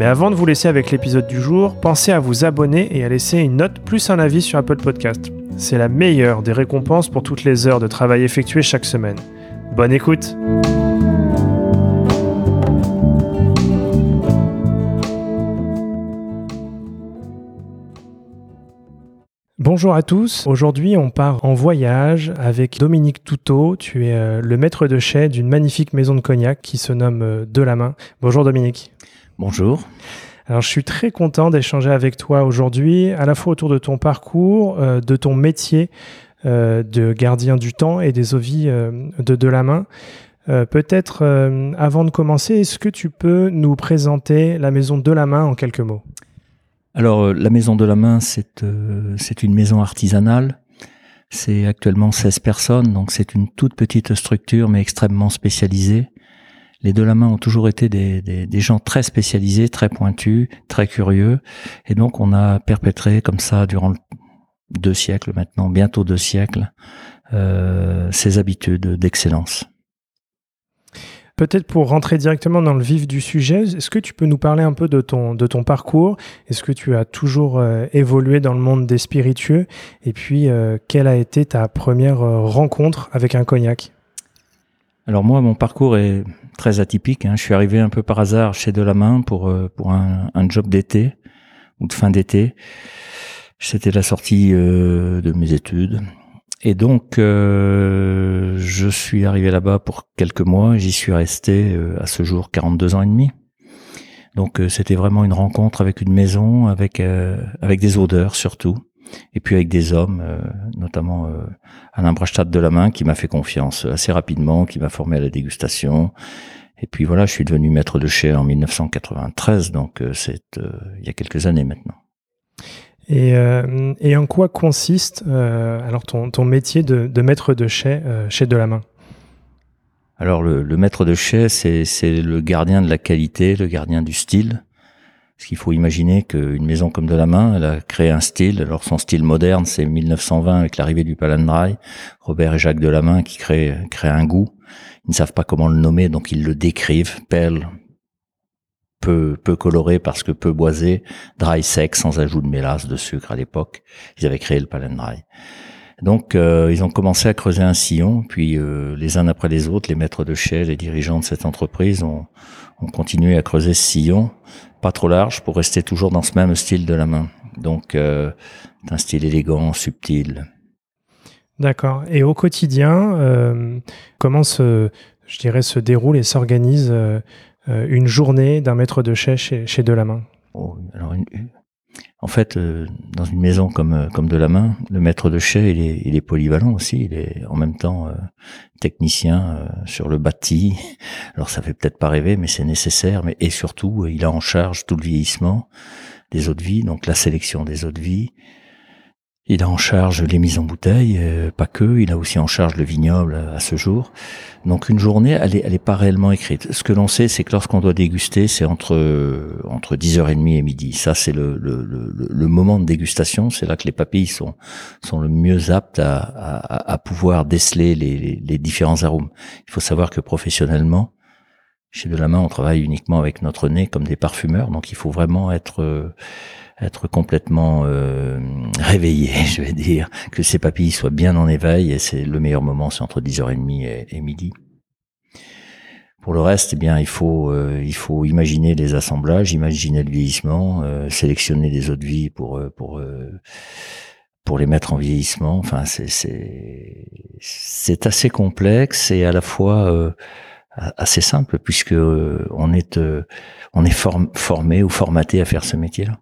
Mais avant de vous laisser avec l'épisode du jour, pensez à vous abonner et à laisser une note plus un avis sur Apple Podcast. C'est la meilleure des récompenses pour toutes les heures de travail effectuées chaque semaine. Bonne écoute Bonjour à tous. Aujourd'hui, on part en voyage avec Dominique Toutot. Tu es euh, le maître de chai d'une magnifique maison de cognac qui se nomme euh, De la Main. Bonjour Dominique. Bonjour. Alors, je suis très content d'échanger avec toi aujourd'hui, à la fois autour de ton parcours, euh, de ton métier euh, de gardien du temps et des ovies euh, de De la Main. Peut-être avant de commencer, est-ce que tu peux nous présenter la maison de la main en quelques mots? Alors, la maison de la main, c'est une maison artisanale. C'est actuellement 16 personnes, donc c'est une toute petite structure, mais extrêmement spécialisée les deux la main ont toujours été des, des, gens très spécialisés, très pointus, très curieux. Et donc, on a perpétré comme ça durant deux siècles maintenant, bientôt deux siècles, euh, ces habitudes d'excellence. Peut-être pour rentrer directement dans le vif du sujet, est-ce que tu peux nous parler un peu de ton, de ton parcours? Est-ce que tu as toujours euh, évolué dans le monde des spiritueux? Et puis, euh, quelle a été ta première rencontre avec un cognac? Alors moi, mon parcours est très atypique. Hein. Je suis arrivé un peu par hasard chez Delamain pour euh, pour un, job d'été ou de fin d'été. C'était la sortie euh, de mes études. Et donc, euh, je suis arrivé là-bas pour quelques mois. J'y suis resté à ce jour 42 ans et demi. Donc, c'était vraiment une rencontre avec une maison, avec avec des odeurs surtout et puis avec des hommes, euh, notamment euh, Alain Brachtat de la main, qui m'a fait confiance assez rapidement, qui m'a formé à la dégustation. Et puis voilà, je suis devenu maître de chai en 1993, donc euh, c'est il y a quelques années maintenant. Et, et en quoi consiste alors ton, ton métier de, de, maître de chai chez De la Main? Alors le, le maître de chai, c'est le gardien de la qualité, le gardien du style. Parce qu'il faut imaginer qu'une maison comme de elle a créé un style. Alors son style moderne, c'est 1920 avec l'arrivée du Palandrai, Robert et Jacques de la main qui créent, créent un goût. Ils ne savent pas comment le nommer, donc ils le décrivent. Perle, peu, peu coloré parce que peu boisé, dry sec, sans ajout de mélasse, de sucre à l'époque. Ils avaient créé le Palandrai. Donc euh, ils ont commencé à creuser un sillon, puis euh, les uns après les autres, les maîtres de chai, les dirigeants de cette entreprise ont, ont continué à creuser ce sillon pas trop large pour rester toujours dans ce même style de la main. Donc, euh, un style élégant, subtil. D'accord. Et au quotidien, euh, comment se, je dirais, se déroule et s'organise une journée d'un maître de chez, chez De la Main oh, alors une, en fait, euh, dans une maison comme euh, comme de la main, le maître de chai, il est, il est polyvalent aussi. Il est en même temps euh, technicien sur le bâti. Alors ça fait peut-être pas rêver, mais c'est nécessaire. Mais et surtout, il a en charge tout le vieillissement des eaux de vie, donc la sélection des eaux de vie, il a en charge les mises en bouteille, euh, pas que, il a aussi en charge le vignoble euh, à ce jour. Donc une journée, elle est, elle est pas réellement écrite. Ce que l'on sait, c'est que lorsqu'on doit déguster, c'est entre entre 10h30 et midi. Ça, c'est le, le, le, moment de dégustation. C'est là que les papilles sont sont le mieux aptes à, à, à pouvoir déceler les, les, différents arômes. Il faut savoir que professionnellement, chez De la Main, on travaille uniquement avec notre nez comme des parfumeurs. Donc il faut vraiment être euh, être complètement euh, réveillé, je vais dire, que ses papilles soient bien en éveil, et c'est le meilleur moment, c'est entre 10h30 et, et, midi. Pour le reste, eh bien, il faut euh, il faut imaginer les assemblages, imaginer le vieillissement, euh, sélectionner des eaux de vie pour euh, pour pour les mettre en vieillissement. Enfin, c'est assez complexe et à la fois assez simple puisque on est on est formé ou formaté à faire ce métier-là.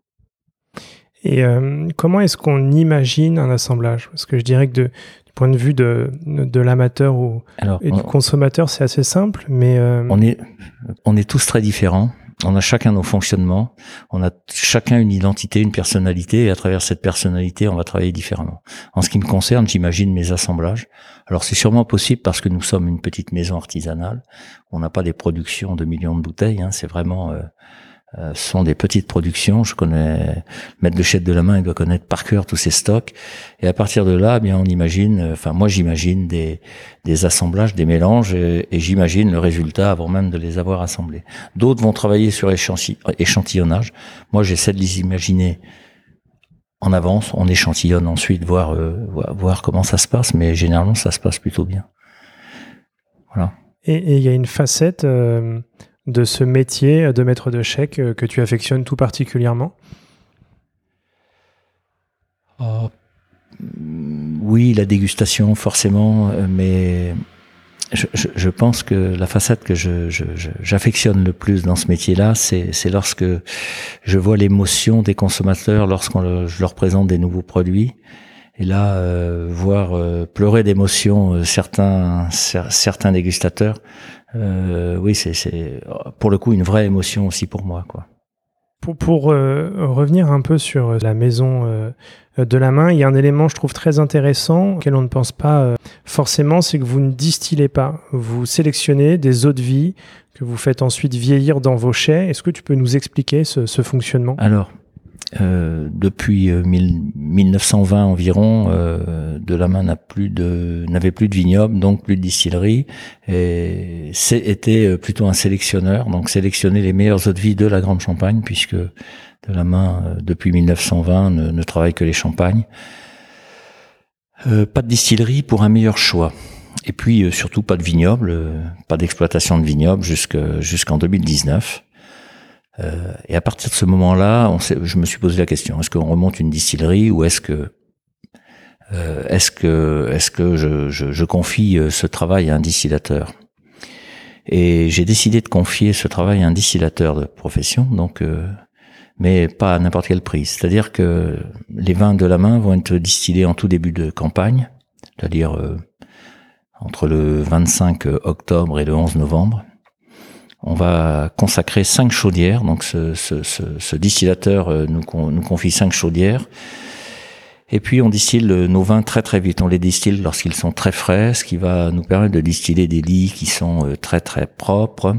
Et euh, comment est-ce qu'on imagine un assemblage? Parce que je dirais que de, du point de vue de, de l'amateur ou et du consommateur, c'est assez simple, mais euh, on est on est tous très différents on a chacun nos fonctionnements, on a chacun une identité, une personnalité, et à travers cette personnalité, on va travailler différemment. En ce qui me concerne, j'imagine mes assemblages. Alors c'est sûrement possible parce que nous sommes une petite maison artisanale. On n'a pas des productions de millions de bouteilles. Hein, c'est vraiment euh, euh, sont des petites productions. Je connais mettre le chef de la main, il doit connaître par cœur tous ses stocks. Et à partir de là, eh bien on imagine, euh, enfin moi j'imagine des, des assemblages, des mélanges, et, j'imagine le résultat avant même de les avoir assemblés. D'autres vont travailler sur échantillonnage. Moi j'essaie de les imaginer en avance, on échantillonne ensuite, voir, euh, voir comment ça se passe, mais généralement ça se passe plutôt bien. Voilà. Et il y a une facette de ce métier de maître de chèque euh, que tu affectionnes tout particulièrement oh, Oui, la dégustation forcément, euh, mais je, pense que la facette que j'affectionne le plus dans ce métier-là, c'est lorsque je vois l'émotion des consommateurs lorsqu'on je leur présente des nouveaux produits. Et là, euh, voir pleurer d'émotion certains certains dégustateurs, euh, oui, c'est pour le coup une vraie émotion aussi pour moi, quoi. Pour, pour euh, revenir un peu sur la maison euh, de la main, il y a un élément je trouve très intéressant auquel on ne pense pas forcément, c'est que vous ne distillez pas. Vous sélectionnez des eaux de vie que vous faites ensuite vieillir dans vos chais. Est-ce que tu peux nous expliquer ce, ce fonctionnement? Alors, euh, depuis 1920 euh, environ, euh, de la main plus de n'avait plus de vignoble, donc plus de distillerie, et était plutôt un sélectionneur, donc sélectionner les meilleures eaux de vie de la Grande Champagne, puisque de la main depuis 1920 ne, ne travaille que les champagnes. pas de distillerie pour un meilleur choix. Et puis surtout pas de vignoble, pas d'exploitation de vignoble jusqu'en 2019. Euh, et à partir de ce moment-là, je me suis posé la question est-ce qu'on remonte une distillerie ou est-ce que euh, est-ce que est-ce que je, je, je, confie euh, ce travail à un distillateur Et j'ai décidé de confier ce travail à un distillateur de profession, donc mais pas à n'importe quel prix. C'est-à-dire que les vins de la main vont être distillés en tout début de campagne, c'est-à-dire entre le 25 octobre et le 11 novembre. On va consacrer cinq chaudières. Donc ce, distillateur euh, nous, confie cinq chaudières. Et puis on distille nos vins très très vite. On les distille lorsqu'ils sont très frais, ce qui va nous permettre de distiller des lits qui sont euh, très très propres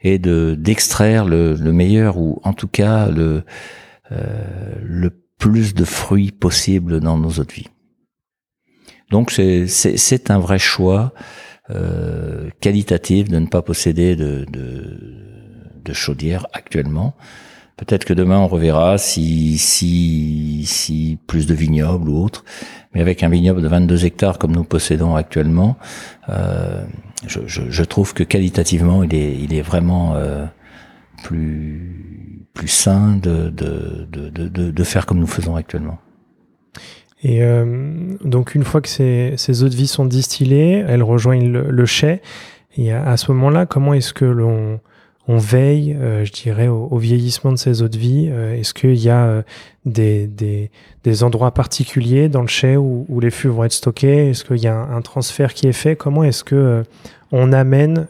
et de d'extraire le, le, meilleur ou en tout cas le euh, le plus de fruits possible dans nos eaux de vie. Donc c'est un vrai choix euh, qualitative de ne pas posséder de, de, de chaudière actuellement. Peut-être que demain on reverra si, si, si plus de vignobles ou autre. Mais avec un vignoble de 22 hectares comme nous possédons actuellement, euh, je, je, je, trouve que qualitativement il est, il est vraiment euh, plus, plus sain de, de, de, de, de faire comme nous faisons actuellement. Et euh, donc une fois que ces, ces, eaux de vie sont distillées, elles rejoignent le, le chai. Et à, ce moment-là, comment est-ce que l'on on veille, euh, je dirais, au, vieillissement de ces eaux de vie? Euh, Est-ce qu'il y a des, des, des, endroits particuliers dans le chai où, où les fûts vont être stockés? Est-ce qu'il y a un, un, transfert qui est fait? Comment est-ce que on amène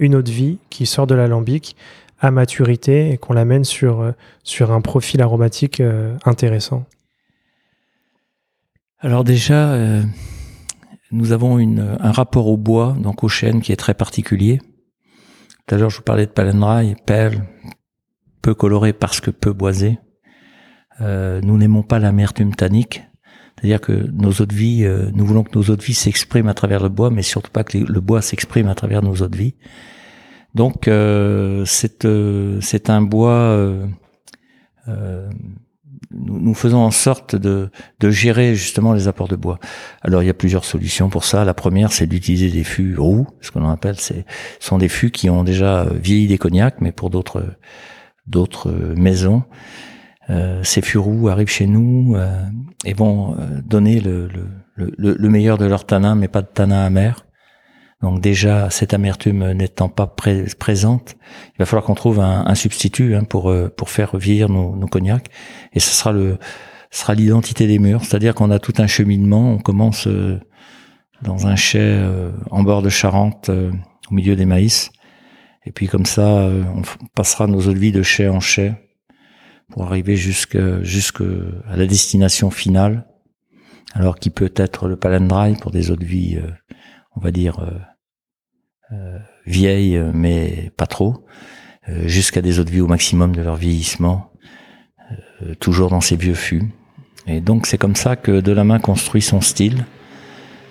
une eau de vie qui sort de l'alambic à maturité et qu'on l'amène sur, sur un profil aromatique intéressant? Alors déjà, euh, nous avons un rapport au bois, donc au chêne, qui est très particulier. Tout à l'heure, je vous parlais de palendrail, perle, peu coloré parce que peu boisé. Euh, nous n'aimons pas l'amertume tannique, c'est-à-dire que nos eaux de vie, euh, nous voulons que nos eaux de vie s'expriment à travers le bois, mais surtout pas que le bois s'exprime à travers nos eaux de vie. Donc c'est c'est un bois nous, faisons en sorte de, de, gérer justement les apports de bois. Alors il y a plusieurs solutions pour ça. La première, c'est d'utiliser des fûts roux, ce qu'on appelle, c'est sont des fûts qui ont déjà vieilli des cognacs, mais pour d'autres d'autres maisons. Euh, ces fûts roux arrivent chez nous euh, et vont euh, donner le, le, le, le, meilleur de leur tanin, mais pas de tanin amer. Donc déjà, cette amertume n'étant pas présente, il va falloir qu'on trouve un, substitut hein, pour euh, pour faire vieillir nos, cognacs. Et ce sera le sera l'identité des murs, c'est-à-dire qu'on a tout un cheminement. On commence euh, dans un chai euh, en bord de Charente, au milieu des maïs, Et puis comme ça, on passera nos eaux de vie de chai en chai pour arriver jusque jusque à la destination finale. Alors qui peut être le palendry pour des eaux de vie, on va dire vieilles, mais pas trop, jusqu'à des eaux de vie au maximum de leur vieillissement, toujours dans ces vieux fûts. Et donc c'est comme ça que Delamain construit son style,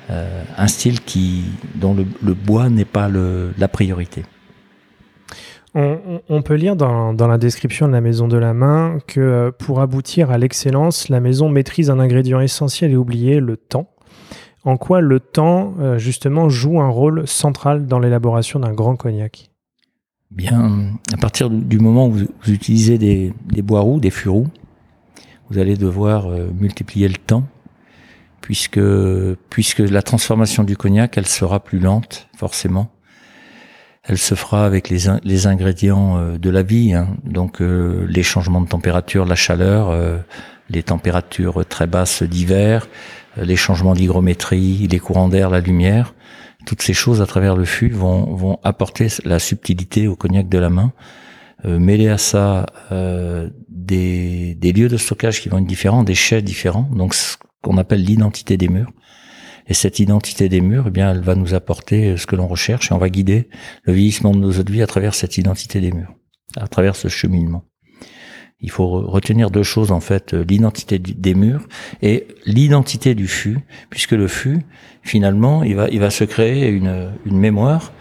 euh, un style qui dont le, bois n'est pas la priorité. On, peut lire dans, dans, la description de la maison de la main que euh, pour aboutir à l'excellence, la maison maîtrise un ingrédient essentiel et oublié, le temps. En quoi le temps, euh, justement, joue un rôle central dans l'élaboration d'un grand cognac? Bien, à partir du moment où vous, utilisez des, bois roux, des fûts vous allez devoir euh, multiplier le temps, puisque, puisque la transformation du cognac, elle sera plus lente, forcément. Elle se fera avec les, les ingrédients euh, de la vie, hein. donc les changements de température, la chaleur, les températures très basses d'hiver, les changements d'hygrométrie, les courants d'air, la lumière. Toutes ces choses à travers le fût vont, vont apporter la subtilité au cognac de la main euh, mêler à ça euh, des, des, lieux de stockage qui vont être différents, des chais différents, donc ce qu'on appelle l'identité des murs. Et cette identité des murs, eh bien, elle va nous apporter ce que l'on recherche et on va guider le vieillissement de nos eaux de vie à travers cette identité des murs, à travers ce cheminement. Il faut retenir deux choses en fait, euh, l'identité des murs et l'identité du fût, puisque le fût, finalement, il va, il va se créer une, une mémoire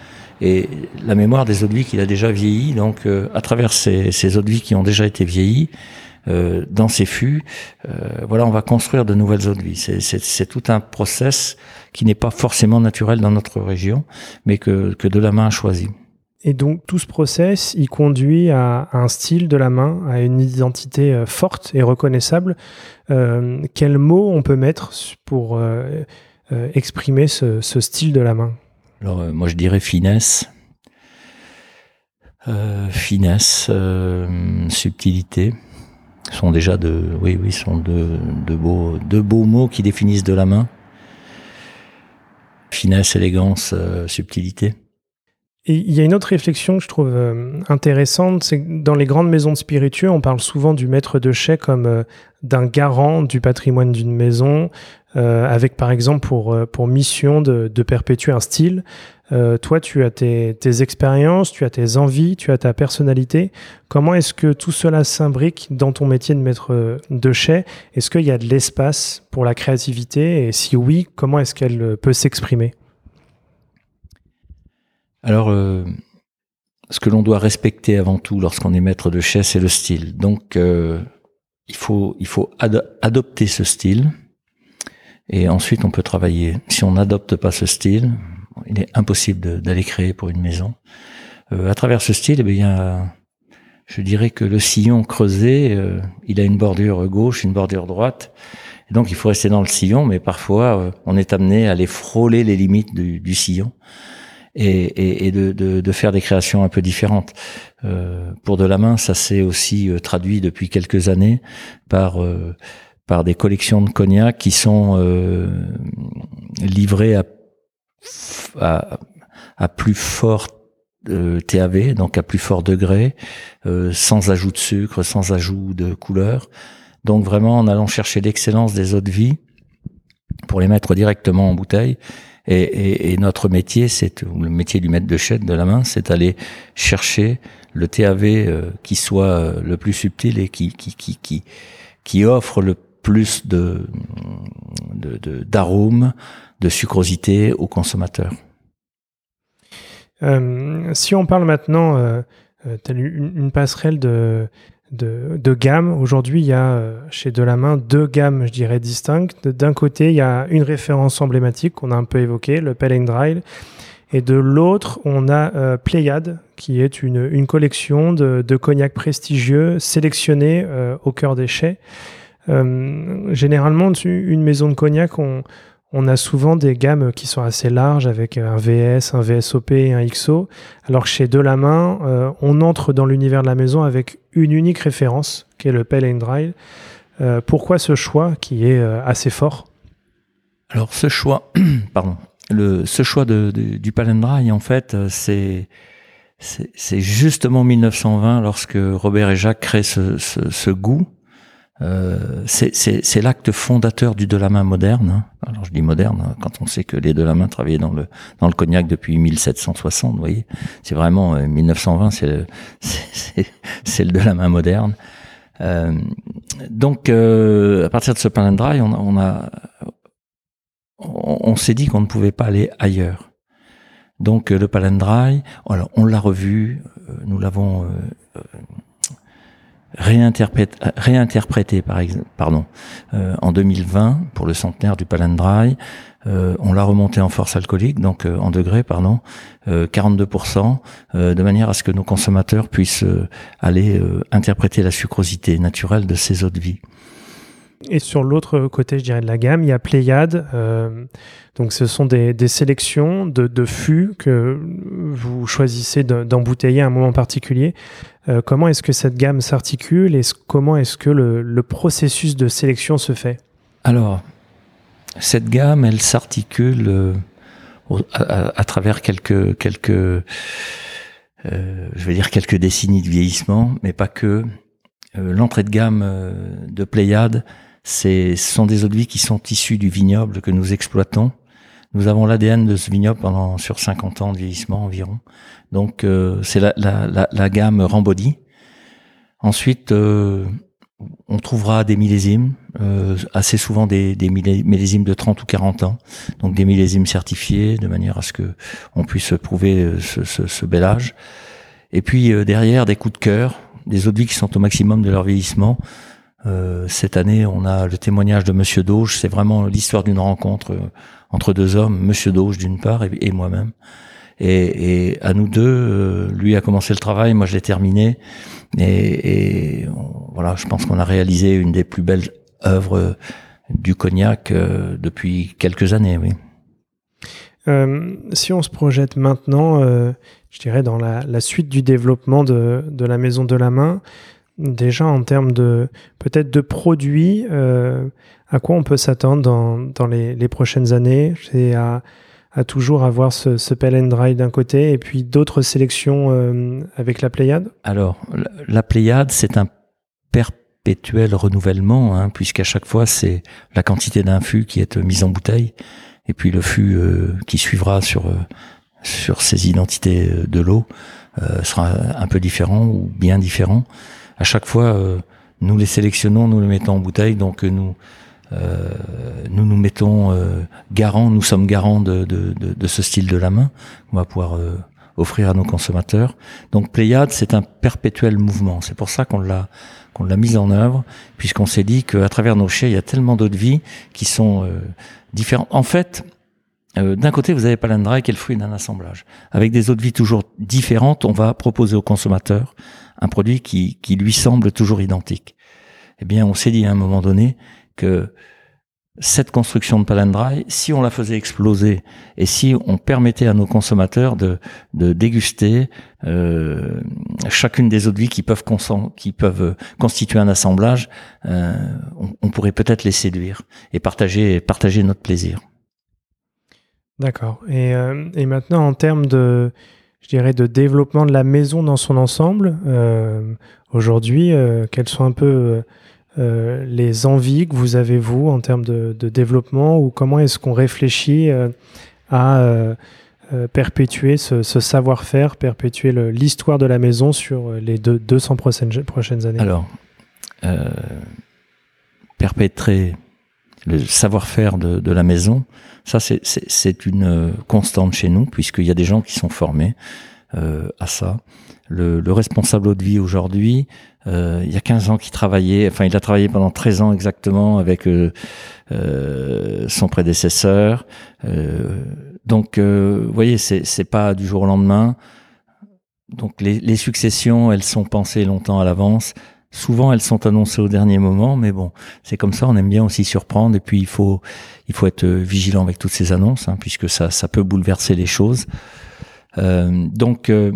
et la mémoire des eaux de vie qu'il a déjà vieilli. Donc, euh, à travers ces, ces, eaux de vie qui ont déjà été vieillies, euh, dans ces fûts, voilà, on va construire de nouvelles eaux de vie. C'est tout un process qui n'est pas forcément naturel dans notre région, mais que, que de la main a choisi. Et donc tout ce process, il conduit à, un style de la main, à une identité euh, forte et reconnaissable. Euh, quels mots on peut mettre pour euh, exprimer ce, ce style de la main? Alors euh, moi je dirais finesse, euh, finesse, euh, subtilité sont déjà de, oui oui, sont de, de beaux, de beaux mots qui définissent de la main. Finesse, élégance, subtilité. Il y a une autre réflexion que je trouve intéressante, c'est que dans les grandes maisons de spiritueux, on parle souvent du maître de chais comme d'un garant du patrimoine d'une maison, euh, avec par exemple pour, euh, pour mission de, de perpétuer un style. Euh, toi, tu as tes, tes, expériences, tu as tes envies, tu as ta personnalité. Comment est-ce que tout cela s'imbrique dans ton métier de maître euh, de chais? Est-ce qu'il y a de l'espace pour la créativité? Et si oui, comment est-ce qu'elle peut s'exprimer? Alors, ce que l'on doit respecter avant tout lorsqu'on est maître de chais, c'est le style. Donc, il faut, il faut adopter ce style et ensuite on peut travailler. Si on n'adopte pas ce style, il est impossible d'aller créer pour une maison. Euh, à travers ce style, eh bien, je dirais que le sillon creusé, euh, il a une bordure gauche, une bordure droite. Et donc il faut rester dans le sillon, mais parfois euh, on est amené à aller frôler les limites du sillon et, et, et de, de, de, faire des créations un peu différentes. Euh, pour de la main, ça s'est aussi euh, traduit depuis quelques années par euh, par des collections de cognac qui sont livrées à, à, à plus fort TAV, donc à plus fort degré, sans ajout de sucre, sans ajout de couleur. Donc vraiment en allant chercher l'excellence des eaux de vie pour les mettre directement en bouteille et, notre métier, c'est le métier du maître de chèque de la main, c'est aller chercher le TAV euh, qui soit euh, le plus subtil et qui qui qui qui, offre le plus de d'arômes, de, sucrosité aux consommateurs. Euh, si on parle maintenant, euh, tu as une, une, passerelle de, de, de gamme. Aujourd'hui, il y a euh, chez Delamain deux gammes, je dirais, distinctes. D'un côté, il y a une référence emblématique qu'on a un peu évoquée, le Pale Dry. Et de l'autre, on a euh, Pléiade, qui est une, une collection de, de cognacs prestigieux sélectionnés euh, au cœur des chais. Euh, généralement, une maison de cognac, on, on a souvent des gammes qui sont assez larges avec un VS, un VSOP et un XO, alors que chez Delamain, euh, on entre dans l'univers de la maison avec une unique référence, qui est le Pale and Dry. Euh, pourquoi ce choix qui est euh, assez fort? Alors ce choix, pardon, le, ce choix de, du Pale and Dry, en fait, c'est c'est justement 1920 lorsque Robert et Jacques créent ce, ce, goût. Euh, c'est l'acte fondateur du Delamain moderne. Hein. Alors je dis moderne hein, quand on sait que les Delamain travaillaient dans le dans le cognac depuis 1760. Vous voyez, c'est vraiment 1920, c'est c'est le Delamain moderne. Euh, donc euh, à partir de ce dry, on, on a on s'est dit qu'on ne pouvait pas aller ailleurs. Donc euh, le palindrye, alors on l'a revu, euh, nous l'avons euh, réinterprété, par exemple, pardon, en 2020 pour le centenaire du palindrye. on l'a remonté en force alcoolique, donc en degrés, pardon, 42%, de manière à ce que nos consommateurs puissent aller interpréter la sucrosité naturelle de ces eaux de vie. Et sur l'autre côté, je dirais, de la gamme, il y a Pléiade. Euh, donc, ce sont des, sélections de, de, fûts que vous choisissez d'embouteiller à un moment particulier. Euh, comment est-ce que cette gamme s'articule et comment est-ce que le, processus de sélection se fait? Alors, cette gamme, elle s'articule euh, à, travers quelques, quelques je vais dire quelques décennies de vieillissement, mais pas que. L'entrée de gamme de Pléiade, ce sont des eaux de vie qui sont issues du vignoble que nous exploitons. Nous avons l'ADN de ce vignoble pendant sur 50 ans de vieillissement environ. Donc euh, c'est la, gamme Rambody. Ensuite, euh, on trouvera des millésimes, euh, assez souvent des, millésimes de 30 ou 40 ans, donc des millésimes certifiés, de manière à ce que on puisse prouver ce, bel âge. Et puis derrière, des coups de cœur, des eaux de vie qui sont au maximum de leur vieillissement, cette année, on a le témoignage de Monsieur Doge. C'est vraiment l'histoire d'une rencontre entre deux hommes, Monsieur Doge d'une part et, moi-même. Et, à nous deux, euh, lui a commencé le travail, moi je l'ai terminé. Et, voilà, je pense qu'on a réalisé une des plus belles œuvres du cognac depuis quelques années, oui. si on se projette maintenant, je dirais dans la, suite du développement de, de la maison de la main, déjà en termes de peut-être de produits, euh, à quoi on peut s'attendre dans, dans les, les, prochaines années? C'est à, à, toujours avoir ce, ce pell and dry d'un côté et puis d'autres sélections euh, avec la Pléiade? Alors, la, Pléiade, c'est un perpétuel renouvellement, hein, puisqu'à chaque fois, c'est la quantité d'un fût qui est mise en bouteille et puis le fût euh, qui suivra sur, sur ces identités de l'eau sera un peu différent ou bien différent. À chaque fois, euh, nous les sélectionnons, nous les mettons en bouteille, donc euh, nous euh, nous nous mettons garants, nous sommes garants de, de, de, ce style de la main qu'on va pouvoir offrir à nos consommateurs. Donc Pléiade, c'est un perpétuel mouvement. C'est pour ça qu'on l'a qu'on l'a mis en œuvre, puisqu'on s'est dit qu'à travers nos chais, il y a tellement d'autres vies qui sont différentes. En fait, d'un côté, vous avez Palindra qui est le fruit d'un assemblage. Avec des eaux de vie toujours différentes, on va proposer aux consommateurs un produit qui, qui lui semble toujours identique. Eh bien, on s'est dit à un moment donné que cette construction de palindrye, si on la faisait exploser et si on permettait à nos consommateurs de, de déguster euh, chacune des eaux de vie qui peuvent, qui peuvent constituer un assemblage, euh, on, pourrait peut-être les séduire et partager, partager notre plaisir. D'accord. Et, euh, et maintenant, en termes de, je dirais, de développement de la maison dans son ensemble. Aujourd'hui, quelles sont un peu euh, les envies que vous avez, vous, en termes de, développement, ou comment est-ce qu'on réfléchit à perpétuer ce, savoir-faire, perpétuer l'histoire de la maison sur les deux, 200 prochaines, années? Alors, perpétrer le savoir-faire de, de, la maison, ça c'est une constante chez nous, puisqu'il y a des gens qui sont formés euh, à ça. Le, le, responsable de vie aujourd'hui, euh, il y a 15 ans qu'il travaillait, enfin il a travaillé pendant 13 ans exactement avec euh, euh son prédécesseur. Euh, donc, vous voyez, c'est pas du jour au lendemain. Donc les, les successions, elles sont pensées longtemps à l'avance. Souvent, elles sont annoncées au dernier moment, mais bon, c'est comme ça. On aime bien aussi surprendre, et puis il faut, il faut être vigilant avec toutes ces annonces, hein, puisque ça, ça peut bouleverser les choses. Euh, donc, euh,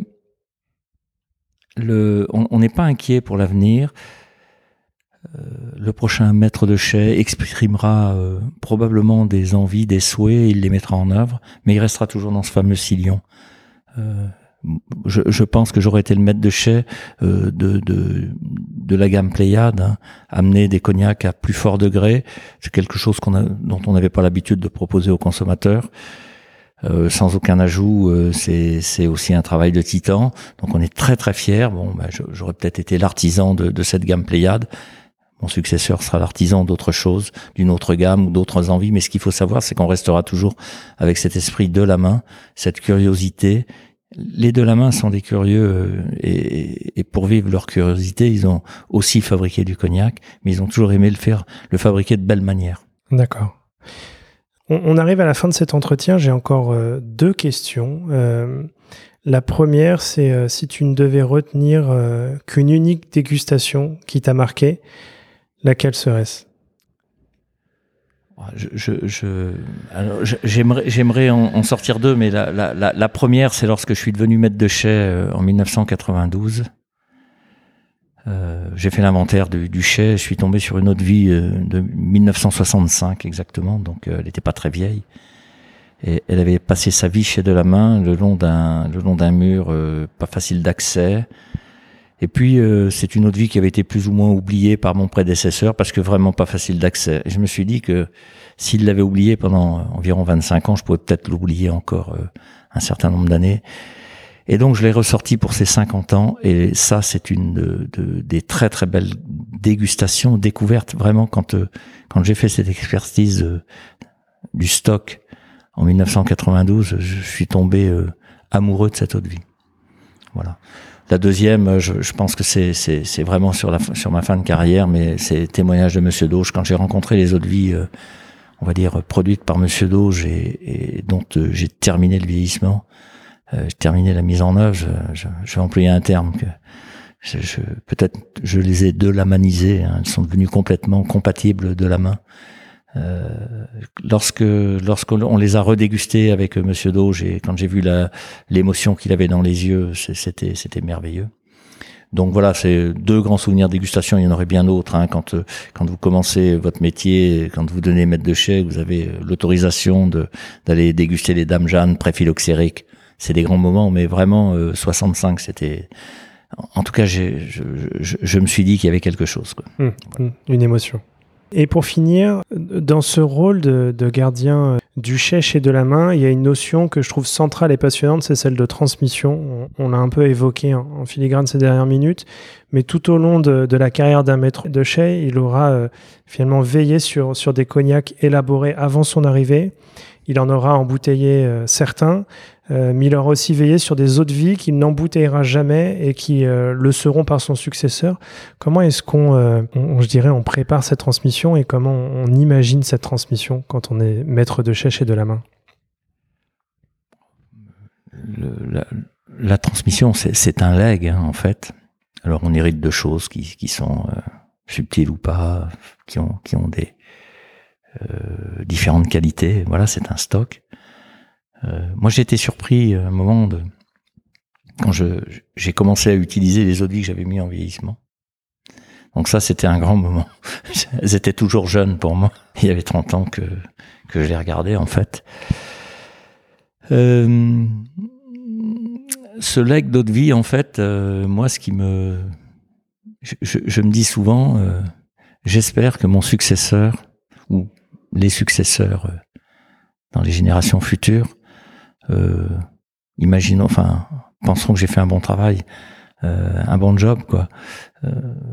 on n'est pas inquiet pour l'avenir. Euh, le prochain maître de chais exprimera probablement des envies, des souhaits, il les mettra en œuvre, mais il restera toujours dans ce fameux sillon. je, je, pense que j'aurais été le maître de chai euh, de, de, la gamme Pléiade, hein, amener des cognacs à plus fort degré. C'est quelque chose qu'on dont on n'avait pas l'habitude de proposer aux consommateurs. Euh, sans aucun ajout, euh, c'est aussi un travail de titan. Donc on est très très fiers. Bon, ben, j'aurais peut-être été l'artisan de, de, cette gamme Pléiade. Mon successeur sera l'artisan d'autre chose, d'une autre gamme ou d'autres envies. Mais ce qu'il faut savoir, c'est qu'on restera toujours avec cet esprit de la main, cette curiosité les de la main sont des curieux euh, et, et, pour vivre leur curiosité, ils ont aussi fabriqué du cognac, mais ils ont toujours aimé le faire, le fabriquer de belle manière. D'accord. On, arrive à la fin de cet entretien. J'ai encore euh, deux questions. Euh, la première, c'est si tu ne devais retenir qu'une unique dégustation qui t'a marqué, laquelle serait-ce? Je, je, j'aimerais, j'aimerais en, sortir deux, mais la, la, première, c'est lorsque je suis devenu maître de chai euh, en 1992. Euh, j'ai fait l'inventaire du, du je suis tombé sur une autre vie euh, de 1965 exactement, donc euh, elle n'était pas très vieille. Et elle avait passé sa vie chez de la main, le long d'un, le long d'un mur pas facile d'accès. Et puis, c'est une autre vie qui avait été plus ou moins oubliée par mon prédécesseur parce que vraiment pas facile d'accès. Et je me suis dit que s'il l'avait oublié pendant environ 25 ans, je pourrais peut-être l'oublier encore euh, un certain nombre d'années. Et donc je l'ai ressorti pour ses 50 ans et ça c'est une de, des très très belles dégustations, découvertes vraiment quand euh, quand j'ai fait cette expertise euh, du stock en 1992, je suis tombé amoureux de cette eau de vie. Voilà. La deuxième, je, je pense que c'est c'est vraiment sur la sur ma fin de carrière, mais c'est témoignage de Monsieur Dauge quand j'ai rencontré les eaux de vie on va dire, produite par Monsieur Doge et, dont euh, j'ai terminé le vieillissement, euh, j'ai terminé la mise en œuvre. Je, je, vais employer un terme que je, je, peut-être je les ai de la manisées. Hein, elles sont devenues complètement compatibles de la main. Euh, lorsque lorsqu'on les a redégustés avec Monsieur Doge et quand j'ai vu la l'émotion qu'il avait dans les yeux, c'était c'était merveilleux. Donc voilà, c'est deux grands souvenirs de dégustation. Il y en aurait bien d'autres. Hein, quand euh, quand vous commencez votre métier, quand vous donnez maître de chèque, vous avez euh, l'autorisation de d'aller déguster les dames Jeanne pré-phylloxériques. C'est des grands moments, mais vraiment 65, euh, c'était. En tout cas, je, je, je, me suis dit qu'il y avait quelque chose. Quoi. Hum, hum, une émotion. Et pour finir, dans ce rôle de, de gardien du chèche et de la main, il y a une notion que je trouve centrale et passionnante, c'est celle de transmission. On, l'a un peu évoqué en, filigrane ces dernières minutes, mais tout au long de, la carrière d'un maître de chais, il aura euh, finalement veillé sur, sur des cognacs élaborés avant son arrivée. Il en aura embouteillé euh, certains, euh, mais il aura aussi veillé sur des eaux de vie qu'il n'embouteillera jamais et qui euh, le seront par son successeur. Comment est-ce qu'on, euh, je dirais, on prépare cette transmission et comment on, imagine cette transmission quand on est maître de chèche et de la main? La, transmission, c'est un leg, hein, en fait. Alors, on hérite de choses qui, qui sont subtiles ou pas, qui ont, qui ont des différentes qualités. Voilà, c'est un stock. Euh, moi, j'ai été surpris à un moment de quand je j'ai commencé à utiliser les audits que j'avais mis en vieillissement. Donc ça, c'était un grand moment. Elles étaient toujours jeunes pour moi. Il y avait 30 ans que, que je les regardais, en fait. Euh, ce leg d'eau de vie, en fait, euh, moi, ce qui me... Je, je, me dis souvent, euh, j'espère que mon successeur, ou les successeurs dans les générations futures, euh, imaginons, enfin, penseront que j'ai fait un bon travail, euh, un bon job, quoi. Euh,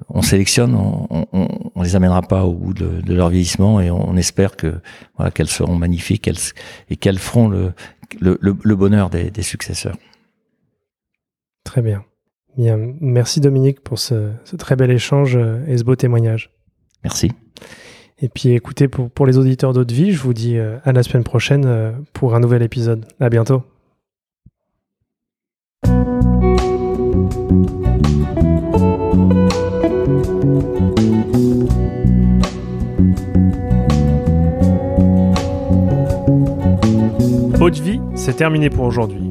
on sélectionne, on, on, on, les amènera pas au bout de, de leur vieillissement et on, espère que voilà qu'elles seront magnifiques et qu'elles feront le, le, le, bonheur des, des, successeurs. Très bien. Bien, merci Dominique pour ce, ce, très bel échange et ce beau témoignage. Merci. Et puis écoutez, pour, pour les auditeurs d'Haute je vous dis euh, à la semaine prochaine euh, pour un nouvel épisode. À bientôt. Haute c'est terminé pour aujourd'hui.